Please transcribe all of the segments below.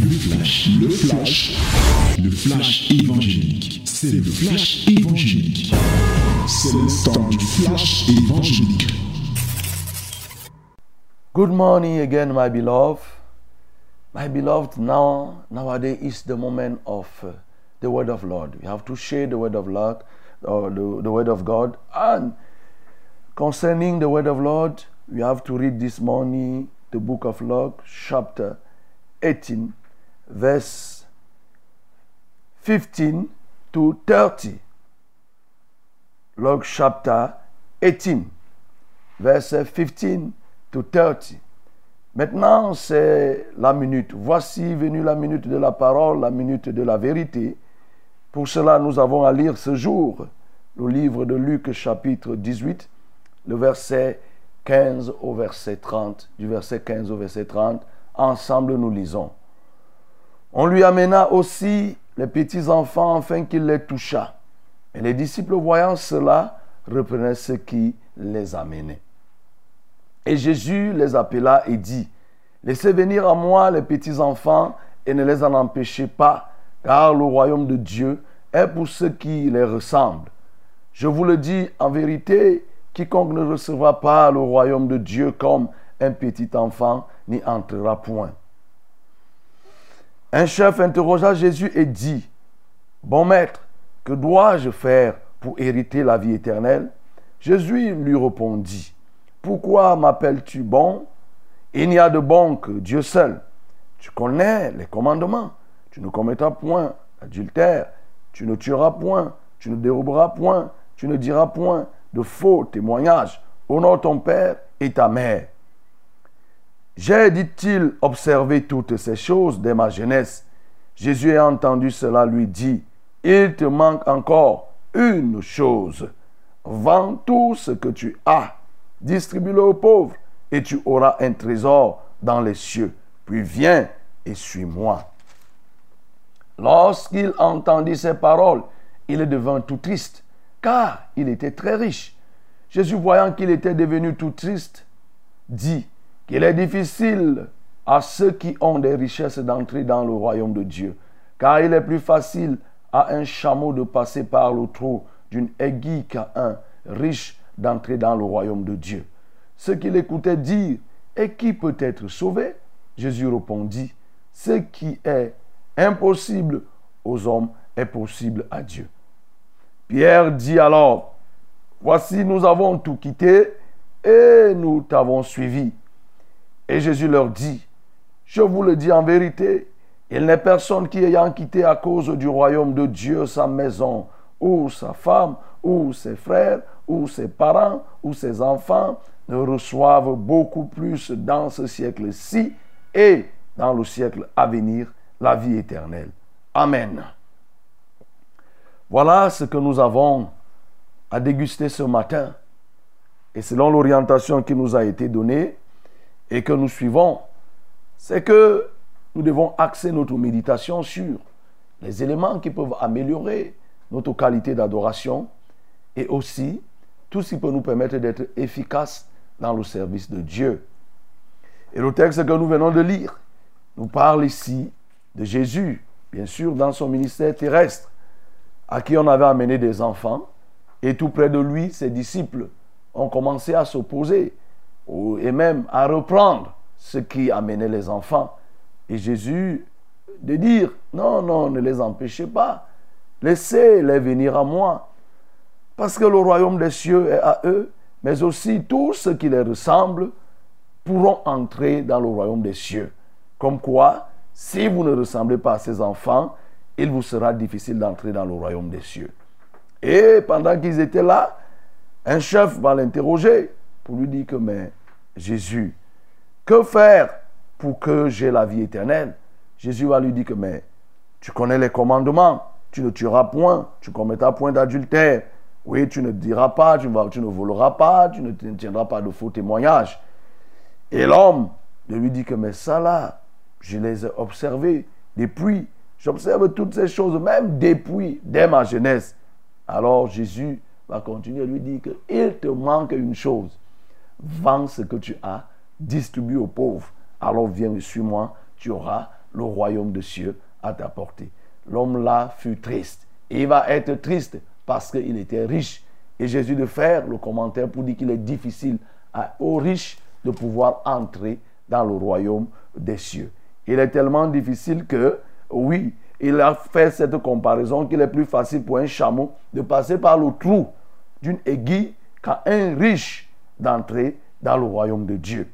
Le flash, le flash, le flash évangélique. C'est le flash évangélique. C'est le temps du flash évangélique. Good morning again, my beloved. My beloved, now nowadays is the moment of uh, the word of Lord. We have to share the word of Lord, or the, the word of God. And concerning the word of Lord, we have to read this morning the book of Luke, chapter 18, verse 15 to 30. Luke chapter 18, verse 15 to 30. Maintenant, c'est la minute. Voici venue la minute de la parole, la minute de la vérité. Pour cela, nous avons à lire ce jour le livre de Luc chapitre 18, le verset 15 au verset 30, du verset 15 au verset 30. Ensemble, nous lisons. On lui amena aussi les petits enfants afin qu'il les touchât. Et les disciples, voyant cela, reprenaient ce qui les amenait. Et Jésus les appela et dit, Laissez venir à moi les petits enfants et ne les en empêchez pas, car le royaume de Dieu est pour ceux qui les ressemblent. Je vous le dis en vérité, quiconque ne recevra pas le royaume de Dieu comme un petit enfant n'y entrera point. Un chef interrogea Jésus et dit, Bon maître, que dois-je faire pour hériter la vie éternelle? Jésus lui répondit, Pourquoi m'appelles-tu bon? Il n'y a de bon que Dieu seul. Tu connais les commandements. Tu ne commettras point adultère, tu ne tueras point, tu ne déroberas point, tu ne diras point de faux témoignages. Honore ton père et ta mère. J'ai, dit-il, observé toutes ces choses dès ma jeunesse. Jésus a entendu cela, lui dit, il te manque encore une chose. Vends tout ce que tu as, distribue-le aux pauvres, et tu auras un trésor dans les cieux. Puis viens et suis-moi. Lorsqu'il entendit ces paroles, il devint tout triste, car il était très riche. Jésus, voyant qu'il était devenu tout triste, dit qu'il est difficile à ceux qui ont des richesses d'entrer dans le royaume de Dieu, car il est plus facile à un chameau de passer par le trou d'une aiguille qu'à un riche d'entrer dans le royaume de Dieu. Ce qu'il écoutait dire, et qui peut être sauvé? Jésus répondit, ce qui est impossible aux hommes est possible à Dieu. Pierre dit alors, voici nous avons tout quitté et nous t'avons suivi. Et Jésus leur dit, je vous le dis en vérité, il n'est personne qui ayant quitté à cause du royaume de Dieu sa maison, ou sa femme, ou ses frères, ou ses parents, ou ses enfants, ne reçoivent beaucoup plus dans ce siècle-ci et dans le siècle à venir la vie éternelle. Amen. Voilà ce que nous avons à déguster ce matin. Et selon l'orientation qui nous a été donnée et que nous suivons, c'est que nous devons axer notre méditation sur les éléments qui peuvent améliorer notre qualité d'adoration et aussi tout ce qui peut nous permettre d'être efficaces dans le service de Dieu. Et le texte que nous venons de lire nous parle ici de Jésus, bien sûr, dans son ministère terrestre, à qui on avait amené des enfants, et tout près de lui, ses disciples ont commencé à s'opposer, et même à reprendre ce qui amenait les enfants. Et Jésus de dire, non, non, ne les empêchez pas, laissez-les venir à moi, parce que le royaume des cieux est à eux, mais aussi tous ceux qui les ressemblent pourront entrer dans le royaume des cieux. Comme quoi, si vous ne ressemblez pas à ces enfants, il vous sera difficile d'entrer dans le royaume des cieux. Et pendant qu'ils étaient là, un chef va l'interroger pour lui dire que, mais Jésus, que faire pour que j'ai la vie éternelle? Jésus va lui dire que, mais tu connais les commandements, tu ne tueras point, tu commettras point d'adultère, oui, tu ne diras pas, tu, ne voleras pas, tu ne tiendras pas de faux témoignages. Et l'homme lui dit que, mais ça là, je les ai observés depuis. J'observe toutes ces choses, même depuis, dès ma jeunesse. Alors Jésus va continuer à lui dire qu'il te manque une chose. Vends ce que tu as, distribue aux pauvres. Alors viens, suis-moi, tu auras le royaume de cieux à ta portée. L'homme là fut triste. Et il va être triste parce qu'il était riche. Et Jésus de faire le commentaire pour dire qu'il est difficile aux riches de pouvoir entrer dans le royaume des cieux. Il est tellement difficile que, oui, il a fait cette comparaison qu'il est plus facile pour un chameau de passer par le trou d'une aiguille qu'à un riche d'entrer dans le royaume de Dieu.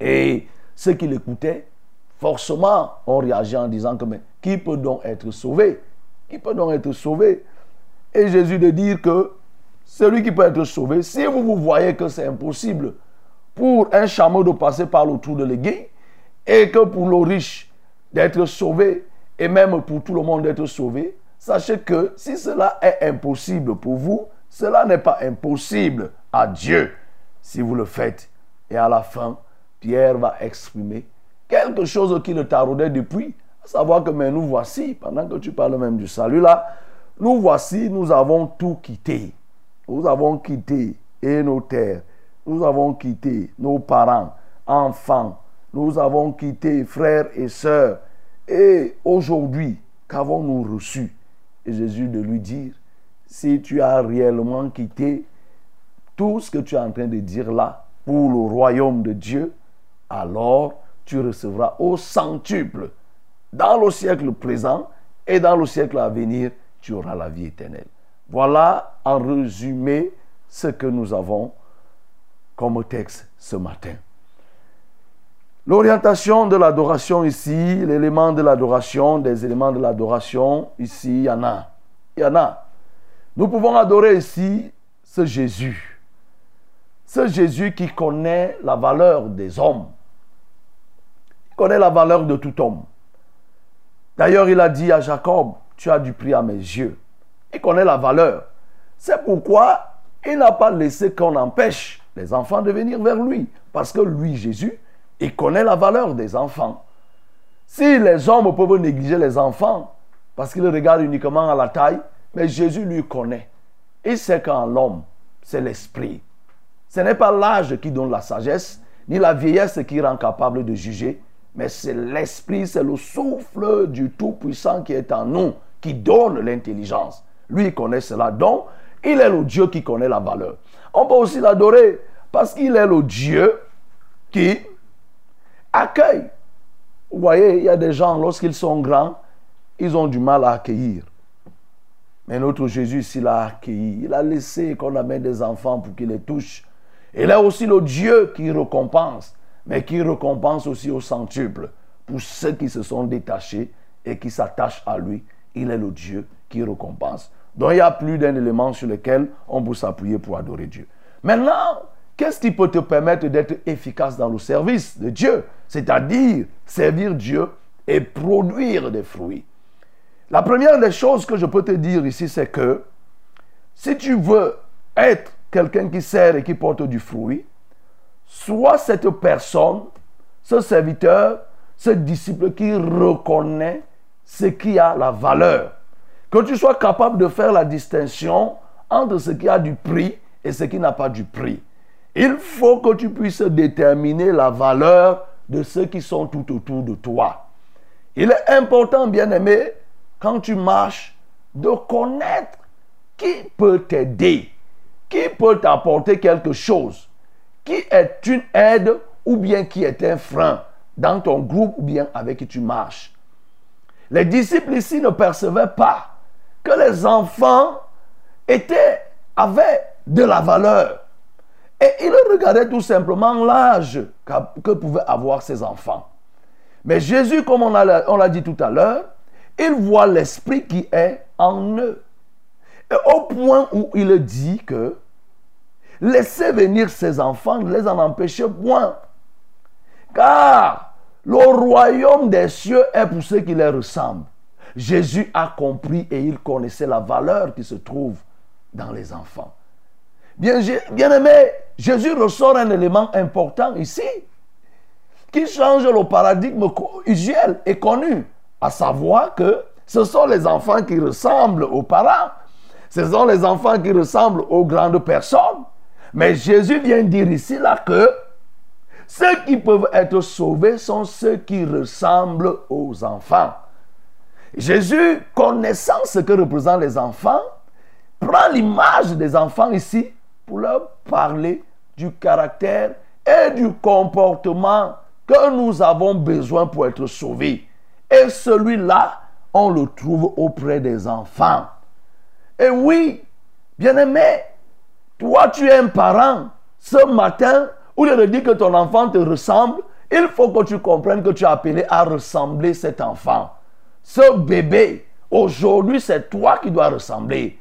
Et ceux qui l'écoutaient, forcément, ont réagi en disant que, mais qui peut donc être sauvé? Qui peut donc être sauvé? Et Jésus de dire que celui qui peut être sauvé, si vous, vous voyez que c'est impossible pour un chameau de passer par le trou de l'aiguille, et que pour le riche d'être sauvé, et même pour tout le monde d'être sauvé, sachez que si cela est impossible pour vous, cela n'est pas impossible à Dieu si vous le faites. Et à la fin, Pierre va exprimer quelque chose qui le taraudait depuis, à savoir que mais nous voici, pendant que tu parles même du salut là, nous voici, nous avons tout quitté. Nous avons quitté et nos terres, nous avons quitté nos parents, enfants, nous avons quitté frères et sœurs. Et aujourd'hui, qu'avons-nous reçu? Et Jésus de lui dire, si tu as réellement quitté tout ce que tu es en train de dire là pour le royaume de Dieu, alors tu recevras au centuple dans le siècle présent et dans le siècle à venir, tu auras la vie éternelle. Voilà en résumé ce que nous avons comme texte ce matin. L'orientation de l'adoration ici, l'élément de l'adoration, des éléments de l'adoration, ici, il y en a. Il y en a. Nous pouvons adorer ici ce Jésus. Ce Jésus qui connaît la valeur des hommes. Il connaît la valeur de tout homme. D'ailleurs, il a dit à Jacob, tu as du prix à mes yeux. Il connaît la valeur. C'est pourquoi il n'a pas laissé qu'on empêche les enfants de venir vers lui. Parce que lui, Jésus, il connaît la valeur des enfants. Si les hommes peuvent négliger les enfants parce qu'ils regardent uniquement à la taille, mais Jésus lui connaît. Il sait qu'en l'homme, c'est l'esprit. Ce n'est pas l'âge qui donne la sagesse, ni la vieillesse qui rend capable de juger, mais c'est l'esprit, c'est le souffle du Tout-Puissant qui est en nous, qui donne l'intelligence. Lui, connaît cela. Donc, il est le Dieu qui connaît la valeur. On peut aussi l'adorer parce qu'il est le Dieu qui accueille. Vous voyez, il y a des gens, lorsqu'ils sont grands, ils ont du mal à accueillir. Mais notre Jésus, s'il a accueilli, il a laissé qu'on amène des enfants pour qu'ils les touchent. Il est aussi le Dieu qui récompense, mais qui récompense aussi au centuple pour ceux qui se sont détachés et qui s'attachent à lui. Il est le Dieu qui récompense. Donc il n'y a plus d'un élément sur lequel on peut s'appuyer pour adorer Dieu. Maintenant, qu'est-ce qui peut te permettre d'être efficace dans le service de Dieu? C'est-à-dire servir Dieu et produire des fruits. La première des choses que je peux te dire ici, c'est que si tu veux être quelqu'un qui sert et qui porte du fruit, sois cette personne, ce serviteur, ce disciple qui reconnaît ce qui a la valeur que tu sois capable de faire la distinction entre ce qui a du prix et ce qui n'a pas du prix. Il faut que tu puisses déterminer la valeur de ceux qui sont tout autour de toi. Il est important, bien aimé, quand tu marches, de connaître qui peut t'aider, qui peut t'apporter quelque chose, qui est une aide ou bien qui est un frein dans ton groupe ou bien avec qui tu marches? Les disciples ici ne percevaient pas que les enfants étaient, avaient de la valeur. Et ils regardaient tout simplement l'âge que pouvaient avoir ces enfants. Mais Jésus, comme on l'a dit tout à l'heure, il voit l'esprit qui est en eux. Au point où il dit que laissez venir ces enfants, ne les en empêchez point. Car le royaume des cieux est pour ceux qui les ressemblent. Jésus a compris et il connaissait la valeur qui se trouve dans les enfants. Bien, bien aimé, Jésus ressort un élément important ici qui change le paradigme usuel et connu, à savoir que ce sont les enfants qui ressemblent aux parents, ce sont les enfants qui ressemblent aux grandes personnes. Mais Jésus vient dire ici là que ceux qui peuvent être sauvés sont ceux qui ressemblent aux enfants. Jésus, connaissant ce que représentent les enfants, prend l'image des enfants ici pour leur parler du caractère et du comportement que nous avons besoin pour être sauvés. Et celui-là, on le trouve auprès des enfants. Et oui, bien-aimé, toi tu es un parent. Ce matin, où lieu de dire que ton enfant te ressemble, il faut que tu comprennes que tu es appelé à ressembler cet enfant. Ce bébé, aujourd'hui, c'est toi qui dois ressembler.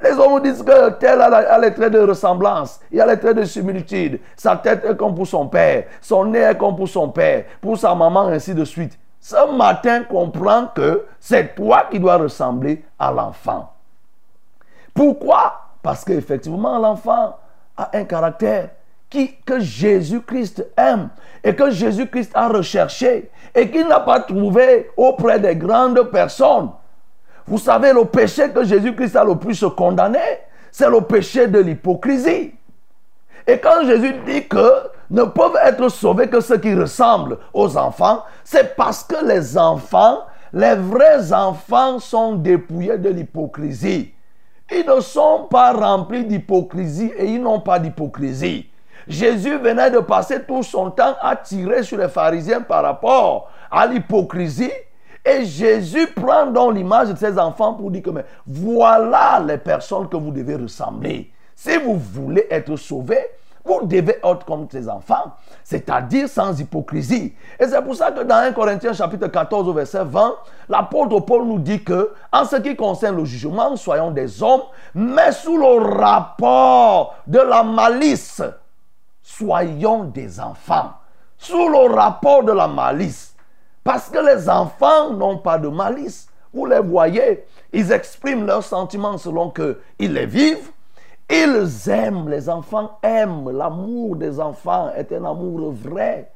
Les hommes disent que tel a, les traits de ressemblance, il a les traits de similitude. Sa tête est comme pour son père, son nez est comme pour son père, pour sa maman, ainsi de suite. Ce matin, comprends que c'est toi qui dois ressembler à l'enfant. Pourquoi? Parce qu'effectivement, l'enfant a un caractère qui, que Jésus-Christ aime et que Jésus-Christ a recherché et qu'il n'a pas trouvé auprès des grandes personnes. Vous savez, le péché que Jésus-Christ a le plus condamné, c'est le péché de l'hypocrisie. Et quand Jésus dit que ne peuvent être sauvés que ceux qui ressemblent aux enfants, c'est parce que les enfants, les vrais enfants sont dépouillés de l'hypocrisie. Ils ne sont pas remplis d'hypocrisie et ils n'ont pas d'hypocrisie. Jésus venait de passer tout son temps à tirer sur les pharisiens par rapport à l'hypocrisie et Jésus prend donc l'image de ses enfants pour dire que voilà les personnes que vous devez ressembler. Si vous voulez être sauvés, vous devez être comme ces enfants, c'est-à-dire sans hypocrisie. Et c'est pour ça que dans 1 Corinthiens chapitre 14 verset 20, l'apôtre Paul nous dit que en ce qui concerne le jugement, soyons des hommes, mais sous le rapport de la malice, soyons des enfants. Sous le rapport de la malice. Parce que les enfants n'ont pas de malice. Vous les voyez, ils expriment leurs sentiments selon qu'ils les vivent. Ils aiment, les enfants aiment. L'amour des enfants est un amour vrai.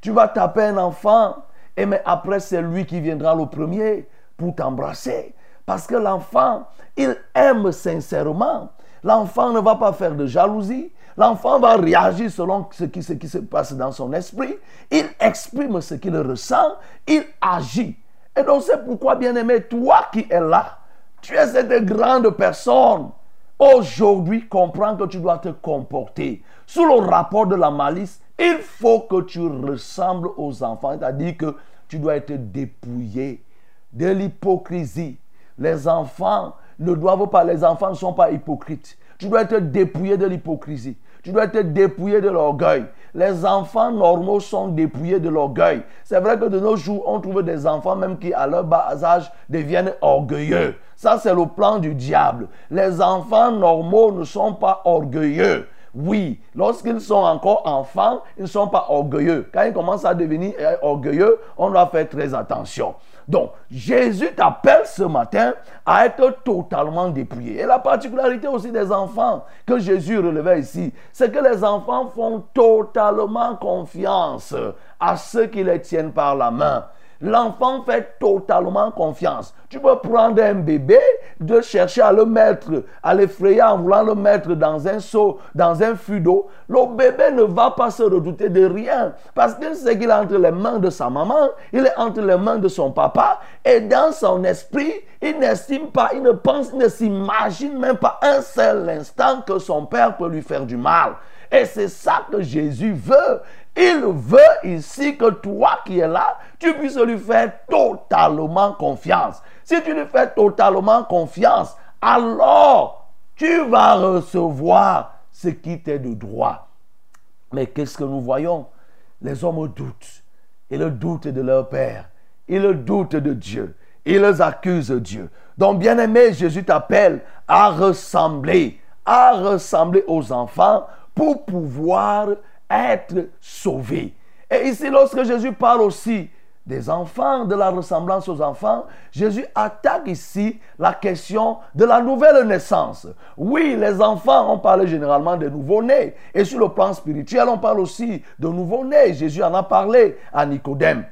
Tu vas taper un enfant, et mais après c'est lui qui viendra le premier pour t'embrasser. Parce que l'enfant, il aime sincèrement. L'enfant ne va pas faire de jalousie. L'enfant va réagir selon ce qui, se passe dans son esprit. Il exprime ce qu'il ressent. Il agit. Et donc c'est pourquoi, bien-aimé, toi qui es là, tu es cette grande personne. Aujourd'hui, comprends que tu dois te comporter. Sous le rapport de la malice, il faut que tu ressembles aux enfants. C'est-à-dire que tu dois être dépouillé de l'hypocrisie. Les enfants ne doivent pas, les enfants ne sont pas hypocrites. Tu dois être dépouillé de l'hypocrisie. Tu dois être dépouillé de l'orgueil. Les enfants normaux sont dépouillés de l'orgueil. C'est vrai que de nos jours, on trouve des enfants même qui, à leur bas âge, deviennent orgueilleux. Ça, c'est le plan du diable. Les enfants normaux ne sont pas orgueilleux. Oui, lorsqu'ils sont encore enfants, ils ne sont pas orgueilleux. Quand ils commencent à devenir orgueilleux, on doit faire très attention. Donc, Jésus t'appelle ce matin à être totalement dépouillé. Et la particularité aussi des enfants que Jésus relevait ici, c'est que les enfants font totalement confiance à ceux qui les tiennent par la main l'enfant fait totalement confiance. Tu peux prendre un bébé, de chercher à le mettre, à l'effrayer en voulant le mettre dans un seau, dans un fût d'eau. Le bébé ne va pas se redouter de rien parce qu'il sait qu'il est entre les mains de sa maman, il est entre les mains de son papa et dans son esprit, il n'estime pas, il ne pense, il ne s'imagine même pas un seul instant que son père peut lui faire du mal. Et c'est ça que Jésus veut. Il veut ici que toi qui es là, tu puisses lui faire totalement confiance. Si tu lui fais totalement confiance, alors tu vas recevoir ce qui t'est de droit. Mais qu'est-ce que nous voyons? Les hommes doutent. Ils doutent de leur Père. Ils doutent de Dieu. Ils accusent Dieu. Donc, bien-aimé, Jésus t'appelle à ressembler, à ressembler aux enfants pour pouvoir être sauvé. Et ici, lorsque Jésus parle aussi des enfants, de la ressemblance aux enfants, Jésus attaque ici la question de la nouvelle naissance. Oui, les enfants, on parle généralement de nouveau-nés. Et sur le plan spirituel, on parle aussi de nouveau-nés. Jésus en a parlé à Nicodème.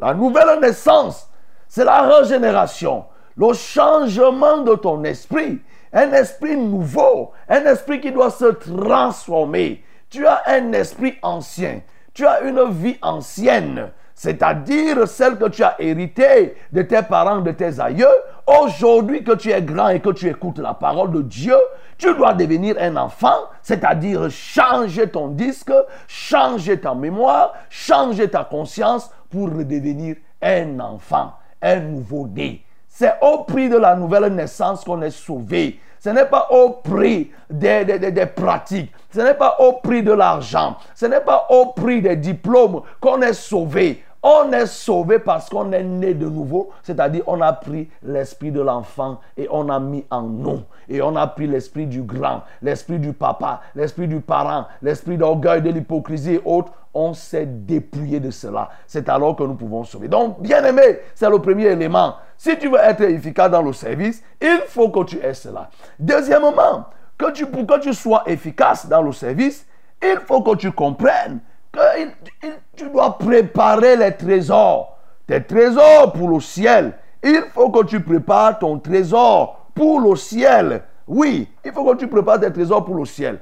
La nouvelle naissance, c'est la régénération, le changement de ton esprit. Un esprit nouveau, un esprit qui doit se transformer tu as un esprit ancien, tu as une vie ancienne, c'est-à-dire celle que tu as héritée de tes parents, de tes aïeux. Aujourd'hui que tu es grand et que tu écoutes la parole de Dieu, tu dois devenir un enfant, c'est-à-dire changer ton disque, changer ta mémoire, changer ta conscience pour devenir un enfant, un nouveau-né. C'est au prix de la nouvelle naissance qu'on est sauvé. Ce n'est pas au prix des, des, pratiques. Ce n'est pas au prix de l'argent. Ce n'est pas au prix des diplômes qu'on est sauvé. On est sauvé parce qu'on est né de nouveau, c'est-à-dire on a pris l'esprit de l'enfant et on a mis en nous. Et on a pris l'esprit du grand, l'esprit du papa, l'esprit du parent, l'esprit d'orgueil, de l'hypocrisie et autres. On s'est dépouillé de cela. C'est alors que nous pouvons sauver. Donc, bien aimé, c'est le premier élément. Si tu veux être efficace dans le service, il faut que tu aies cela. Deuxièmement, que tu, pour que tu sois efficace dans le service, il faut que tu comprennes tu dois préparer les trésors. Tes trésors pour le ciel. Il faut que tu prépares ton trésor pour le ciel. Oui, il faut que tu prépares tes trésors pour le ciel.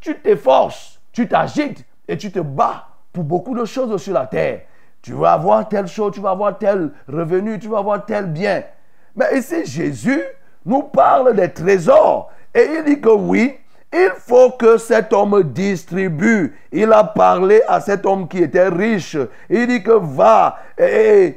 tu t'efforces, tu t'agites et tu te bats pour beaucoup de choses sur la terre. Tu vas avoir telle chose, tu vas avoir tel revenu, tu vas avoir tel bien. Mais ici, Jésus nous parle des trésors. Et il dit que oui, il faut que cet homme distribue. Il a parlé à cet homme qui était riche. Il dit que va. Et,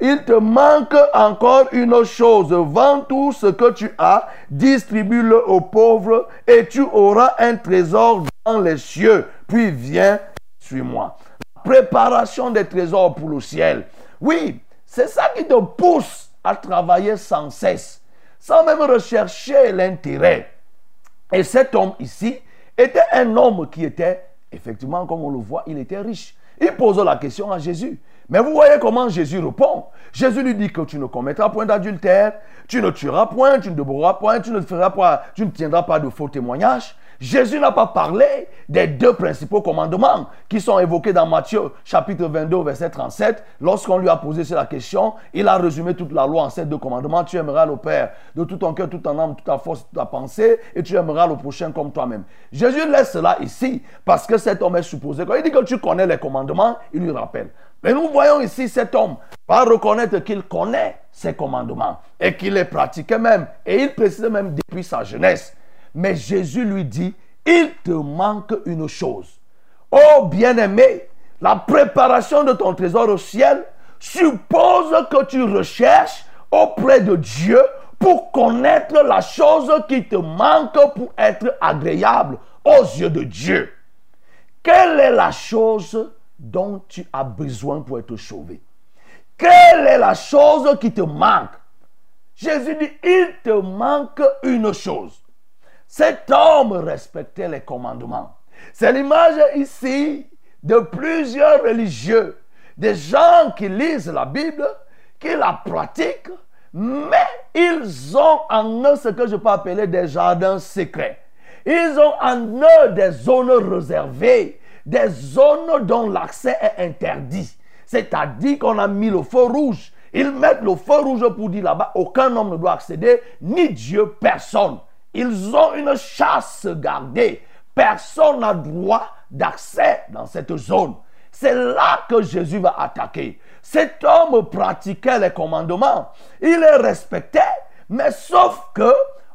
il te manque encore une chose. Vends tout ce que tu as, distribue-le aux pauvres et tu auras un trésor dans les cieux. Puis viens, suis-moi. Préparation des trésors pour le ciel. Oui, c'est ça qui te pousse à travailler sans cesse, sans même rechercher l'intérêt. Et cet homme ici était un homme qui était, effectivement, comme on le voit, il était riche. Il pose la question à Jésus. Mais vous voyez comment Jésus répond. Jésus lui dit que tu ne commettras point d'adultère, tu ne tueras point, tu ne débourras point, tu ne, feras pas, tu ne tiendras pas de faux témoignages. Jésus n'a pas parlé des deux principaux commandements qui sont évoqués dans Matthieu chapitre 22 verset 37. Lorsqu'on lui a posé la question, il a résumé toute la loi en ces deux commandements. Tu aimeras le Père de tout ton cœur, toute ton âme, toute ta force, toute ta pensée et tu aimeras le prochain comme toi-même. Jésus laisse cela ici parce que cet homme est supposé. Quand il dit que tu connais les commandements, il lui rappelle. Mais nous voyons ici cet homme va reconnaître qu'il connaît ces commandements et qu'il les pratiquait même. Et il précise même depuis sa jeunesse. Mais Jésus lui dit, il te manque une chose. Oh bien-aimé, la préparation de ton trésor au ciel suppose que tu recherches auprès de Dieu pour connaître la chose qui te manque pour être agréable aux yeux de Dieu. Quelle est la chose dont tu as besoin pour être sauvé? Quelle est la chose qui te manque? Jésus dit, il te manque une chose. Cet homme respectait les commandements. C'est l'image ici de plusieurs religieux, des gens qui lisent la Bible, qui la pratiquent, mais ils ont en eux ce que je peux appeler des jardins secrets. Ils ont en eux des zones réservées, des zones dont l'accès est interdit. C'est-à-dire qu'on a mis le feu rouge. Ils mettent le feu rouge pour dire là-bas, aucun homme ne doit accéder, ni Dieu, personne. Ils ont une chasse gardée. Personne n'a droit d'accès dans cette zone. C'est là que Jésus va attaquer. Cet homme pratiquait les commandements. Il les respectait, mais sauf que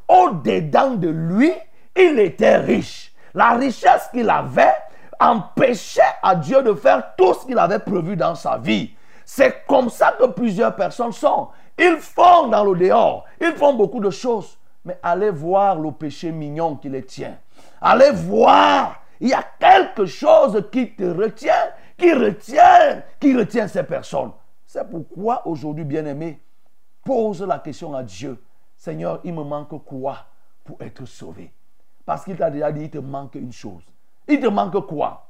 au-dedans de lui, il était riche. La richesse qu'il avait empêchait à Dieu de faire tout ce qu'il avait prévu dans sa vie. C'est comme ça que plusieurs personnes sont. Ils font dans le dehors, ils font beaucoup de choses, mais allez voir le péché mignon qui les tient. Allez voir, il y a quelque chose qui te retient, qui retient, qui retient ces personnes. C'est pourquoi aujourd'hui, bien-aimé, pose la question à Dieu. Seigneur, il me manque quoi pour être sauvé? Parce qu'il t'a déjà dit, il te manque une chose. Il te manque quoi?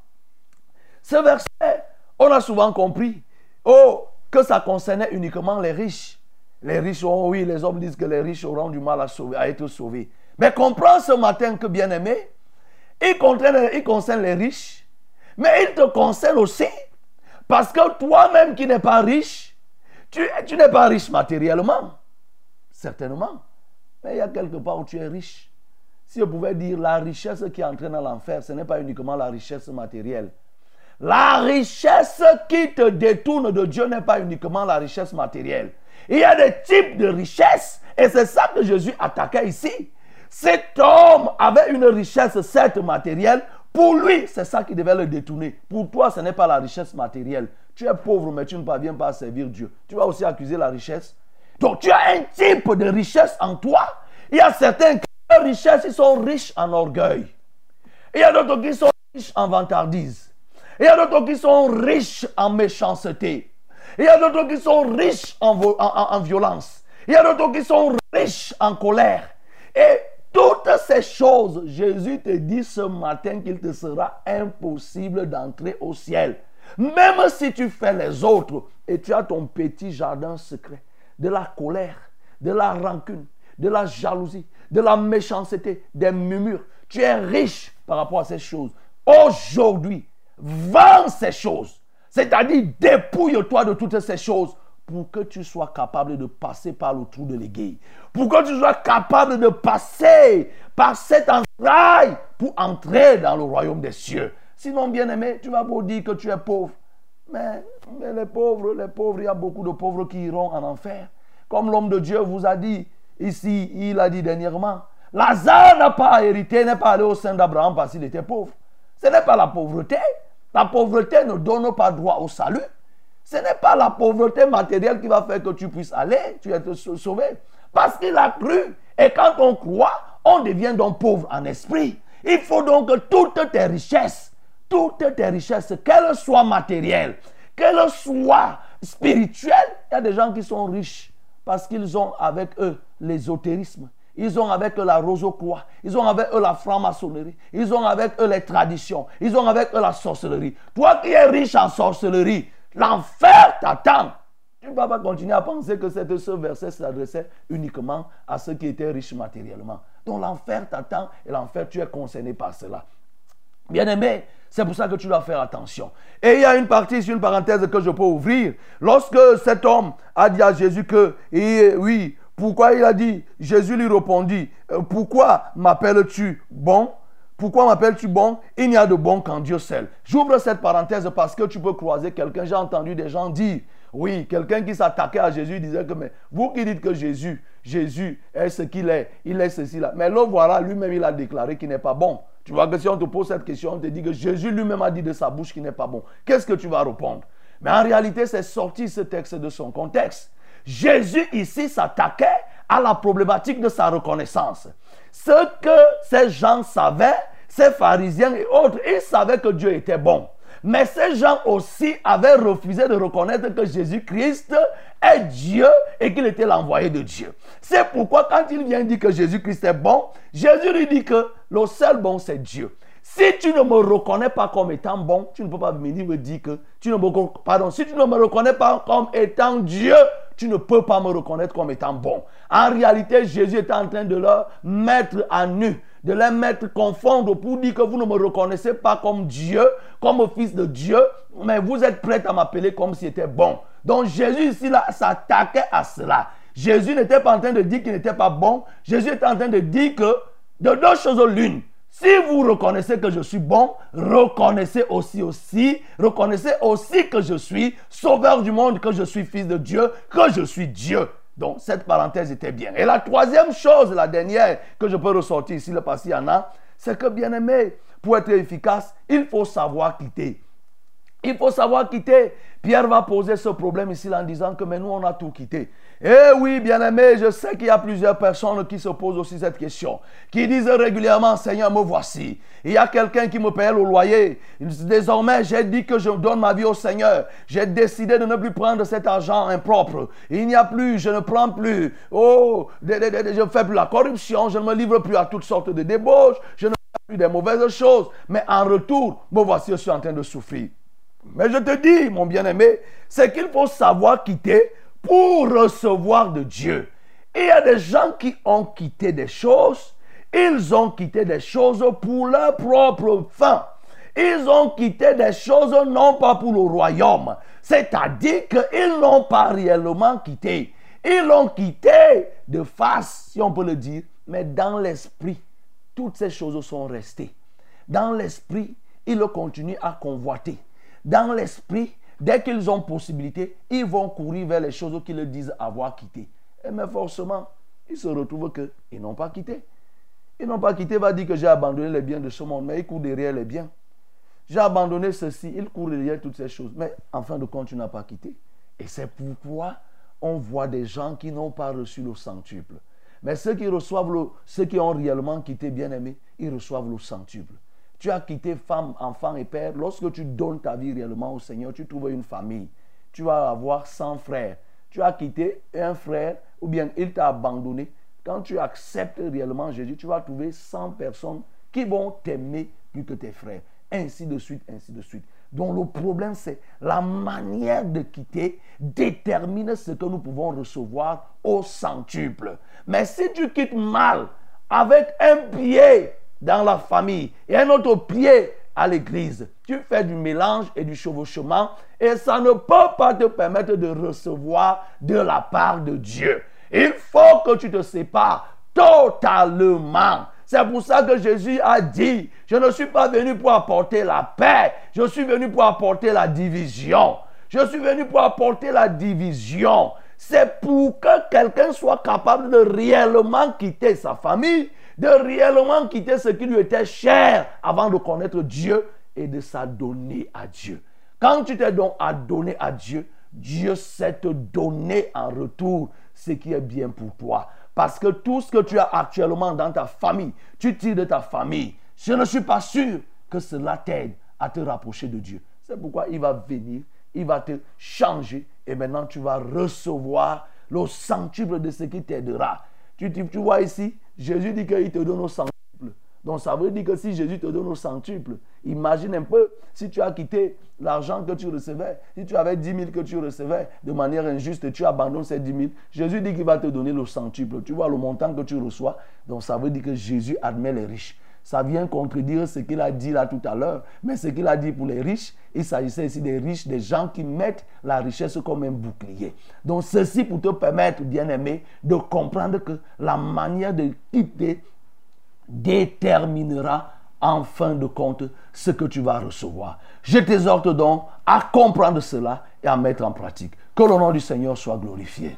Ce verset, on a souvent compris oh, que ça concernait uniquement les riches. Les riches, oh oui, les hommes disent que les riches auront du mal à, à être sauvés. Mais comprends ce matin que, bien-aimé, il concerne, les riches, mais il te concerne aussi. Parce que toi-même qui n'es pas riche, tu, tu n'es pas riche matériellement, certainement. Mais il y a quelque part où tu es riche. si je pouvais dire la richesse qui entraîne dans l'enfer, ce n'est pas uniquement la richesse matérielle. La richesse qui te détourne de Dieu n'est pas uniquement la richesse matérielle. Il y a des types de richesses. Et c'est ça que Jésus attaquait ici. Cet homme avait une richesse, certes matérielle. Pour lui, c'est ça qui devait le détourner. Pour toi, ce n'est pas la richesse matérielle. Tu es pauvre, mais tu ne parviens pas à servir Dieu. Tu vas aussi accuser la richesse. Donc, tu as un type de richesse en toi. Il y a certains qui richesses, ils sont riches en orgueil. Il y a d'autres qui sont riches en vantardise. Il y a d'autres qui sont riches en méchanceté. Il y a d'autres qui sont riches en, en, violence. Il y a d'autres qui sont riches en colère. Et toutes ces choses, Jésus te dit ce matin qu'il te sera impossible d'entrer au ciel. Même si tu fais les autres et tu as ton petit jardin secret, de la colère, de la rancune, de la jalousie, de la méchanceté, des murmures. Tu es riche par rapport à ces choses. Aujourd'hui, vends ces choses. C'est-à-dire, dépouille-toi de toutes ces choses pour que tu sois capable de passer par le trou de l'aiguille. Pour que tu sois capable de passer par cette entraille pour entrer dans le royaume des cieux. Sinon, bien aimé, tu vas pas dire que tu es pauvre. Mais, mais les pauvres, les pauvres, il y a beaucoup de pauvres qui iront en enfer. Comme l'homme de Dieu vous a dit, Ici, il a dit dernièrement, Lazare n'a pas hérité, n'est pas allé au sein d'Abraham parce qu'il était pauvre. Ce n'est pas la pauvreté. La pauvreté ne donne pas droit au salut. Ce n'est pas la pauvreté matérielle qui va faire que tu puisses aller, tu es sauvé. Parce qu'il a cru. Et quand on croit, on devient donc pauvre en esprit. Il faut donc que toutes tes richesses, toutes tes richesses, qu'elles soient matérielles, qu'elles soient spirituelles, il y a des gens qui sont riches parce qu'ils ont avec eux l'ésotérisme. Ils ont avec eux la rosocroix. Ils ont avec eux la franc-maçonnerie. Ils ont avec eux les traditions. Ils ont avec eux la sorcellerie. Toi qui es riche en sorcellerie, l'enfer t'attend. Tu ne vas pas continuer à penser que ce verset s'adressait uniquement à ceux qui étaient riches matériellement. Donc l'enfer t'attend et l'enfer, tu es concerné par cela. Bien aimé, c'est pour ça que tu dois faire attention. Et il y a une partie, une parenthèse que je peux ouvrir. Lorsque cet homme a dit à Jésus que, oui, pourquoi il a dit Jésus lui répondit euh, Pourquoi m'appelles-tu bon? Pourquoi m'appelles-tu bon? Il n'y a de bon qu'en Dieu seul. J'ouvre cette parenthèse parce que tu peux croiser quelqu'un. J'ai entendu des gens dire oui, quelqu'un qui s'attaquait à Jésus disait que, mais vous qui dites que Jésus, Jésus est ce qu'il est, il est ceci là. Mais là, voilà, lui-même, il a déclaré qu'il n'est pas bon. Tu vois que si on te pose cette question, on te dit que Jésus lui-même a dit de sa bouche qu'il n'est pas bon. Qu'est-ce que tu vas répondre? Mais en réalité, c'est sorti ce texte de son contexte. Jésus ici s'attaquait à la problématique de sa reconnaissance. Ce que ces gens savaient, ces pharisiens et autres, ils savaient que Dieu était bon. Mais ces gens aussi avaient refusé de reconnaître que Jésus-Christ est Dieu et qu'il était l'envoyé de Dieu. C'est pourquoi quand il vient dire que Jésus-Christ est bon, Jésus lui dit que le seul bon c'est Dieu. Si tu ne me reconnais pas comme étant bon, tu ne peux pas venir me dire que tu ne me pardon, si tu ne me reconnais pas comme étant Dieu, tu ne peux pas me reconnaître comme étant bon. En réalité, Jésus est en train de leur mettre à nu, de les mettre confondre pour dire que vous ne me reconnaissez pas comme Dieu, comme fils de Dieu, mais vous êtes prêts à m'appeler comme si c'était bon. Donc Jésus ici s'attaquait à cela. Jésus n'était pas en train de dire qu'il n'était pas bon. Jésus était en train de dire que de deux choses l'une. Si vous reconnaissez que je suis bon, reconnaissez aussi aussi, reconnaissez aussi que je suis sauveur du monde, que je suis fils de Dieu, que je suis Dieu. Donc cette parenthèse était bien. Et la troisième chose, la dernière que je peux ressortir ici, le passé en a, c'est que bien aimé, pour être efficace, il faut savoir quitter. Il faut savoir quitter. Pierre va poser ce problème ici en disant que mais nous on a tout quitté. Eh oui, bien-aimé, je sais qu'il y a plusieurs personnes qui se posent aussi cette question, qui disent régulièrement, Seigneur, me voici. Il y a quelqu'un qui me paye le loyer. Désormais, j'ai dit que je donne ma vie au Seigneur. J'ai décidé de ne plus prendre cet argent impropre. Il n'y a plus, je ne prends plus. Oh, je ne fais plus la corruption, je ne me livre plus à toutes sortes de débauches, je ne fais plus des mauvaises choses. Mais en retour, me voici, je suis en train de souffrir. Mais je te dis, mon bien-aimé, c'est qu'il faut savoir quitter pour recevoir de Dieu. il y a des gens qui ont quitté des choses, ils ont quitté des choses pour leur propre fin. Ils ont quitté des choses non pas pour le royaume. C'est-à-dire qu'ils n'ont pas réellement quitté. Ils l'ont quitté de face, si on peut le dire, mais dans l'esprit. toutes ces choses sont restées. Dans l'esprit, ils continuent à convoiter. Dans l'esprit, dès qu'ils ont possibilité, ils vont courir vers les choses qu'ils disent avoir quittées. Et mais forcément, ils se retrouvent qu'ils n'ont pas quitté. Ils n'ont pas quitté, va dire que j'ai abandonné les biens de ce monde, mais ils courent derrière les biens. J'ai abandonné ceci, ils courent derrière toutes ces choses. Mais en fin de compte, tu n'as pas quitté. Et c'est pourquoi on voit des gens qui n'ont pas reçu le centuple. Mais ceux qui reçoivent le, ceux qui ont réellement quitté, bien aimé, ils reçoivent le centuple. Tu as quitté femme, enfant et père. Lorsque tu donnes ta vie réellement au Seigneur, tu trouves une famille. Tu vas avoir 100 frères. Tu as quitté un frère ou bien il t'a abandonné. Quand tu acceptes réellement Jésus, tu vas trouver 100 personnes qui vont t'aimer plus que tes frères. Ainsi de suite, ainsi de suite. Donc le problème, c'est la manière de quitter détermine ce que nous pouvons recevoir au centuple. Mais si tu quittes mal, avec un pied dans la famille et un autre pied à l'église, tu fais du mélange et du chevauchement et ça ne peut pas te permettre de recevoir de la part de Dieu. Il faut que tu te sépares totalement. C'est pour ça que Jésus a dit, je ne suis pas venu pour apporter la paix, je suis venu pour apporter la division. Je suis venu pour apporter la division. C'est pour que quelqu'un soit capable de réellement quitter sa famille, de réellement quitter ce qui lui était cher avant de connaître Dieu et de s'adonner à Dieu. Quand tu t'es donc adonné à Dieu, Dieu sait te donner en retour ce qui est bien pour toi. Parce que tout ce que tu as actuellement dans ta famille, tu tires de ta famille. Je ne suis pas sûr que cela t'aide à te rapprocher de Dieu. C'est pourquoi il va venir, il va te changer et maintenant tu vas recevoir le centuple de ce qui t'aidera. Tu, tu, vois ici, Jésus dit qu'il te donne au centuple. Donc ça veut dire que si Jésus te donne au centuple, imagine un peu si tu as quitté l'argent que tu recevais, si tu avais 10 000 que tu recevais de manière injuste, tu abandonnes ces 10 000, Jésus dit qu'il va te donner le centuple. Tu vois le montant que tu reçois. Donc ça veut dire que Jésus admet les riches. Ça vient contredire ce qu'il a dit là tout à l'heure. Mais ce qu'il a dit pour les riches, il s'agissait ici des riches, des gens qui mettent la richesse comme un bouclier. Donc ceci pour te permettre, bien aimé, de comprendre que la manière de quitter déterminera en fin de compte ce que tu vas recevoir. Je t'exhorte donc à comprendre cela et à mettre en pratique. Que le nom du Seigneur soit glorifié.